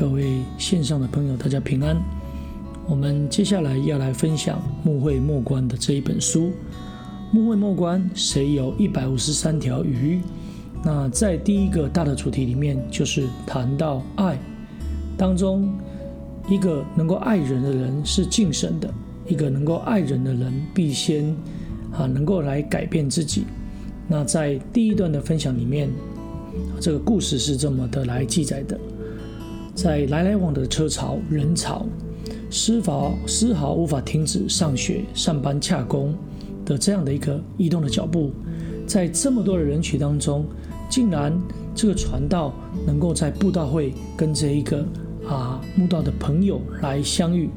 各位线上的朋友，大家平安。我们接下来要来分享《牧会莫观》的这一本书。《牧会莫观》谁有一百五十三条鱼？那在第一个大的主题里面，就是谈到爱当中，一个能够爱人的人是敬神的，一个能够爱人的人必先啊能够来改变自己。那在第一段的分享里面，这个故事是这么的来记载的。在来来往的车潮、人潮，丝毫丝毫无法停止上学、上班、洽工的这样的一个移动的脚步，在这么多的人群当中，竟然这个传道能够在布道会跟这一个啊慕道的朋友来相遇。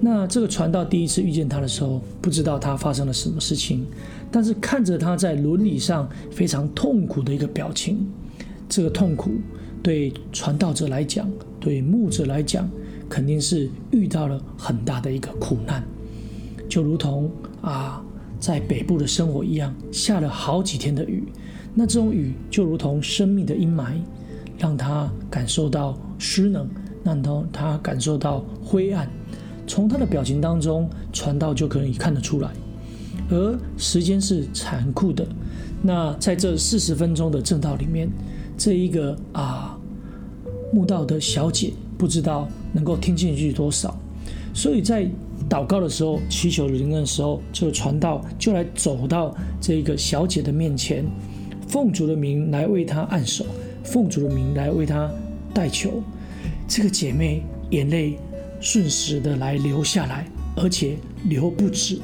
那这个传道第一次遇见他的时候，不知道他发生了什么事情，但是看着他在伦理上非常痛苦的一个表情，这个痛苦。对传道者来讲，对牧者来讲，肯定是遇到了很大的一个苦难，就如同啊，在北部的生活一样，下了好几天的雨，那这种雨就如同生命的阴霾，让他感受到湿冷，让他他感受到灰暗。从他的表情当中，传道就可以看得出来。而时间是残酷的，那在这四十分钟的正道里面。这一个啊，墓道的小姐不知道能够听进去多少，所以在祷告的时候，祈求灵恩的时候，这个传道就来走到这个小姐的面前，奉主的名来为她按手，奉主的名来为她代求。这个姐妹眼泪瞬时的来流下来，而且流不止。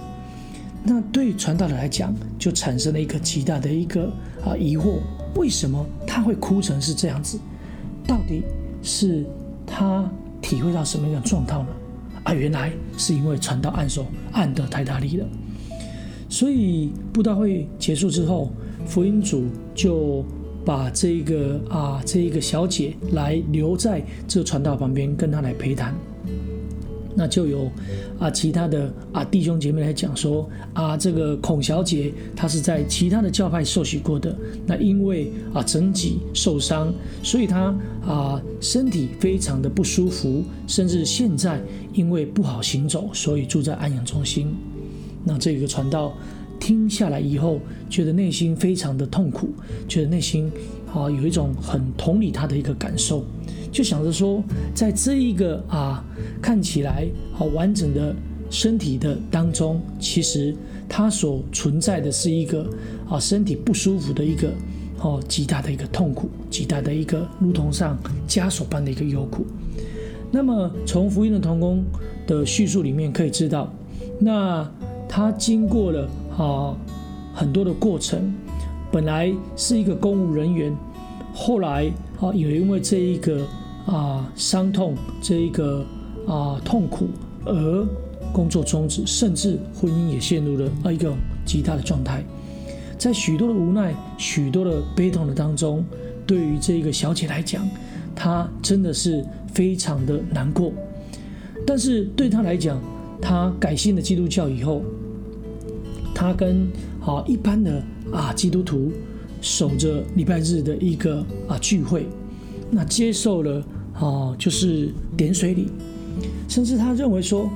那对传道的来讲，就产生了一个极大的一个啊疑惑。为什么他会哭成是这样子？到底是他体会到什么样的状态呢？啊，原来是因为传道按手按得太大力了。所以布道会结束之后，福音组就把这个啊这一个小姐来留在这传道旁边，跟他来陪谈。那就有啊，其他的啊弟兄姐妹来讲说啊，这个孔小姐她是在其他的教派受洗过的，那因为啊整体受伤，所以她啊身体非常的不舒服，甚至现在因为不好行走，所以住在安养中心。那这个传道听下来以后，觉得内心非常的痛苦，觉得内心啊有一种很同理他的一个感受。就想着说，在这一个啊看起来好完整的身体的当中，其实它所存在的是一个啊身体不舒服的一个哦极大的一个痛苦，极大的一个如同上枷锁般的一个忧苦。那么从福音的童工的叙述里面可以知道，那他经过了啊很多的过程，本来是一个公务人员，后来啊也因为这一个。啊，伤痛这一个啊痛苦，而工作终止，甚至婚姻也陷入了啊一个极大的状态。在许多的无奈、许多的悲痛的当中，对于这一个小姐来讲，她真的是非常的难过。但是对她来讲，她改信了基督教以后，她跟啊一般的啊基督徒守着礼拜日的一个啊聚会，那接受了。哦，就是点水礼，甚至他认为说，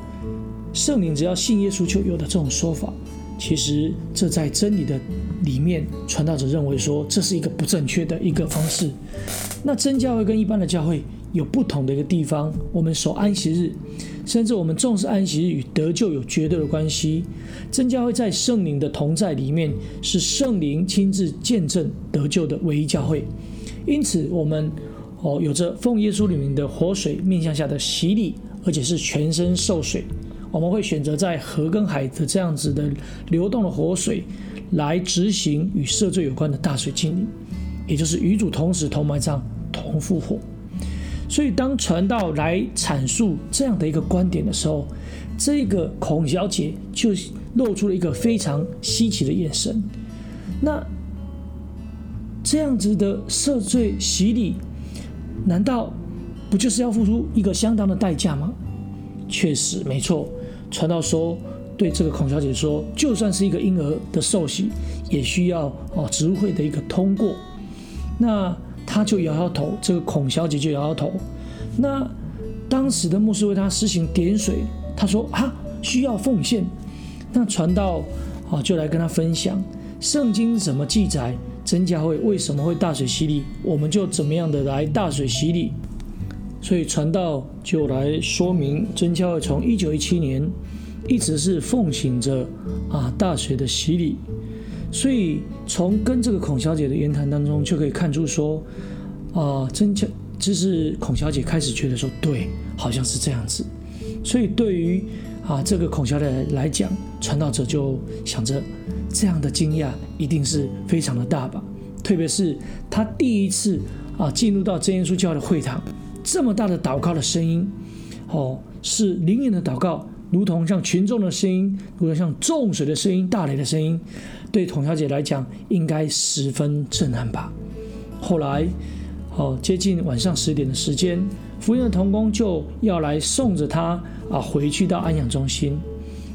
圣灵只要信耶稣就有的这种说法，其实这在真理的里面，传道者认为说这是一个不正确的一个方式。那真教会跟一般的教会有不同的一个地方，我们守安息日，甚至我们重视安息日与得救有绝对的关系。真教会在圣灵的同在里面，是圣灵亲自见证得救的唯一教会，因此我们。哦，有着奉耶稣里面的活水面向下的洗礼，而且是全身受水。我们会选择在河跟海的这样子的流动的活水，来执行与赦罪有关的大水敬礼，也就是与主同死、同埋葬、同复活。所以，当传道来阐述这样的一个观点的时候，这个孔小姐就露出了一个非常稀奇的眼神。那这样子的赦罪洗礼。难道不就是要付出一个相当的代价吗？确实没错。传道说，对这个孔小姐说，就算是一个婴儿的受洗，也需要哦植物会的一个通过。那他就摇摇头，这个孔小姐就摇摇头。那当时的牧师为他施行点水，他说啊需要奉献。那传道啊就来跟他分享圣经怎么记载，真教会为什么会大水洗礼，我们就怎么样的来大水洗礼。所以传道就来说明，真教会从一九一七年一直是奉行着啊大水的洗礼。所以从跟这个孔小姐的言谈当中就可以看出说，啊真教就是孔小姐开始觉得说，对，好像是这样子。所以对于啊这个孔小姐来讲，传道者就想着这样的惊讶一定是非常的大吧，特别是他第一次啊进入到真耶稣教的会堂。这么大的祷告的声音，哦，是灵验的祷告，如同像群众的声音，如同像众水的声音、大雷的声音，对孔小姐来讲，应该十分震撼吧。后来，哦，接近晚上十点的时间，福音的同工就要来送着他啊回去到安养中心。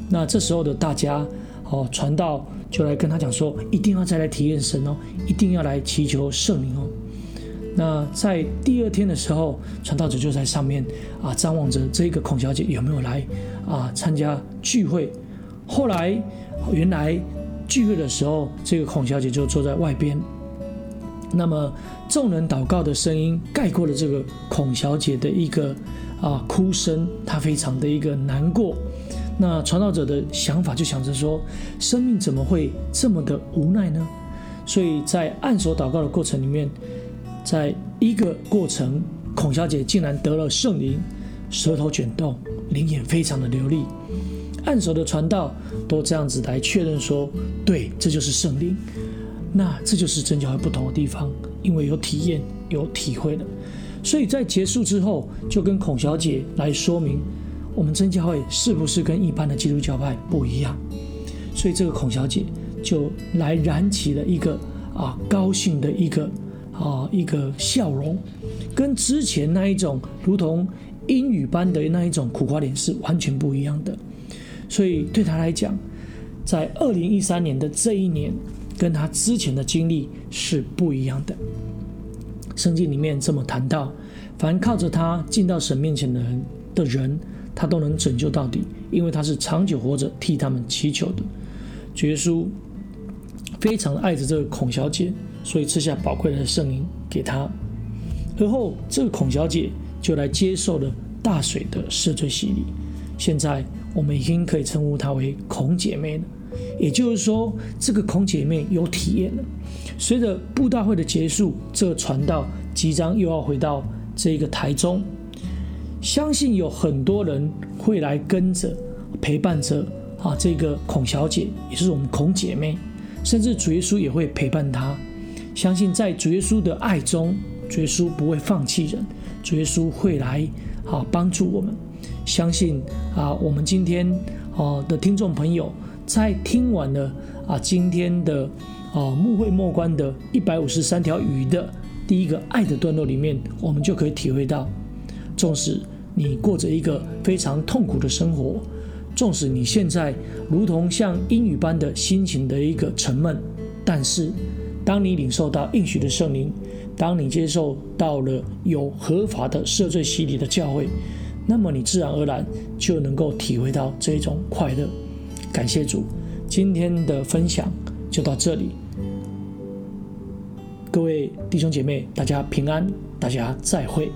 那这时候的大家，哦，传道就来跟他讲说，一定要再来体验神哦，一定要来祈求圣灵哦。那在第二天的时候，传道者就在上面啊张望着这个孔小姐有没有来啊参加聚会。后来原来聚会的时候，这个孔小姐就坐在外边。那么众人祷告的声音盖过了这个孔小姐的一个啊哭声，她非常的一个难过。那传道者的想法就想着说，生命怎么会这么的无奈呢？所以在按手祷告的过程里面。在一个过程，孔小姐竟然得了圣灵，舌头卷动，灵眼非常的流利。按手的传道都这样子来确认说，对，这就是圣灵。那这就是真教会不同的地方，因为有体验、有体会的。所以在结束之后，就跟孔小姐来说明，我们真教会是不是跟一般的基督教派不一样？所以这个孔小姐就来燃起了一个啊高兴的一个。啊，一个笑容，跟之前那一种如同阴雨般的那一种苦瓜脸是完全不一样的。所以对她来讲，在二零一三年的这一年，跟他之前的经历是不一样的。圣经里面这么谈到，凡靠着他进到神面前的人的人，他都能拯救到底，因为他是长久活着替他们祈求的。主耶稣非常爱着这个孔小姐。所以赐下宝贵的圣灵给他，而后这个孔小姐就来接受了大水的赦罪洗礼。现在我们已经可以称呼她为孔姐妹了，也就是说，这个孔姐妹有体验了。随着布道会的结束，这个传道即将又要回到这个台中，相信有很多人会来跟着陪伴着啊这个孔小姐，也是我们孔姐妹，甚至主耶稣也会陪伴她。相信在主耶稣的爱中，主耶稣不会放弃人，主耶稣会来啊帮助我们。相信啊，我们今天啊的听众朋友，在听完了啊今天的啊牧会末观的一百五十三条语的第一个爱的段落里面，我们就可以体会到，纵使你过着一个非常痛苦的生活，纵使你现在如同像阴雨般的心情的一个沉闷，但是。当你领受到应许的圣灵，当你接受到了有合法的赦罪洗礼的教会，那么你自然而然就能够体会到这种快乐。感谢主，今天的分享就到这里。各位弟兄姐妹，大家平安，大家再会。